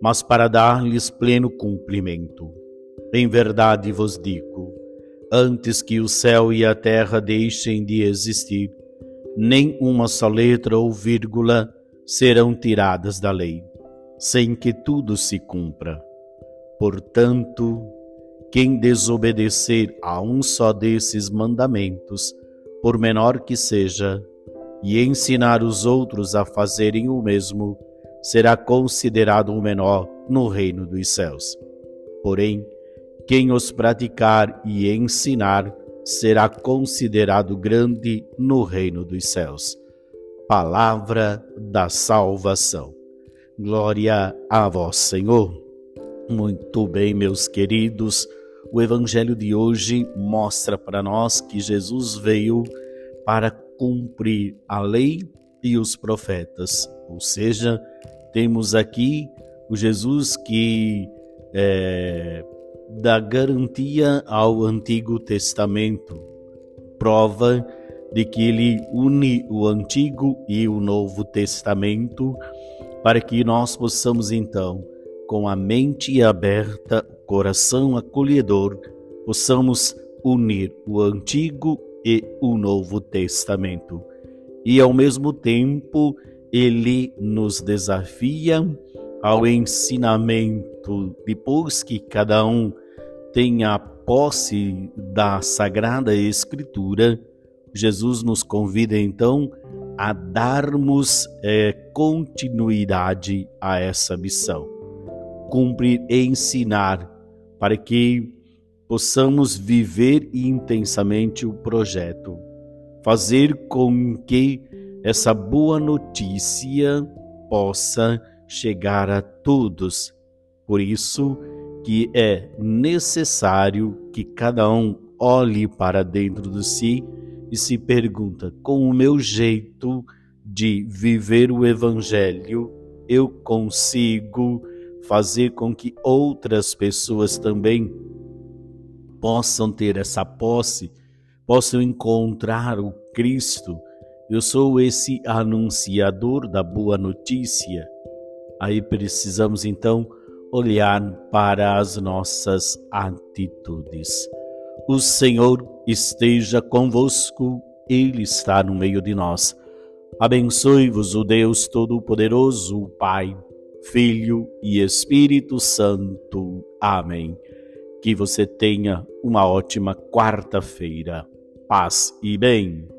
mas para dar-lhes pleno cumprimento. Em verdade vos digo: antes que o céu e a terra deixem de existir, nem uma só letra ou vírgula serão tiradas da lei, sem que tudo se cumpra. Portanto, quem desobedecer a um só desses mandamentos, por menor que seja, e ensinar os outros a fazerem o mesmo, será considerado o menor no reino dos céus. Porém, quem os praticar e ensinar será considerado grande no reino dos céus. Palavra da salvação. Glória a vós, Senhor. Muito bem, meus queridos. O evangelho de hoje mostra para nós que Jesus veio para cumprir a lei e os profetas. Ou seja, temos aqui o Jesus que é, dá garantia ao Antigo Testamento, prova de que ele une o Antigo e o Novo Testamento para que nós possamos então, com a mente aberta, coração acolhedor, possamos unir o Antigo e o Novo Testamento. E ao mesmo tempo, ele nos desafia ao ensinamento, depois que cada um tenha posse da Sagrada Escritura, Jesus nos convida então a darmos é, continuidade a essa missão, cumprir e ensinar para que possamos viver intensamente o projeto, fazer com que essa boa notícia possa chegar a todos. Por isso que é necessário que cada um olhe para dentro de si e se pergunta: com o meu jeito de viver o evangelho, eu consigo fazer com que outras pessoas também possam ter essa posse, possam encontrar o Cristo. Eu sou esse anunciador da boa notícia. Aí precisamos então olhar para as nossas atitudes. O Senhor esteja convosco, Ele está no meio de nós. Abençoe-vos o Deus Todo-Poderoso, o Pai, Filho e Espírito Santo. Amém. Que você tenha uma ótima quarta-feira. Paz e bem.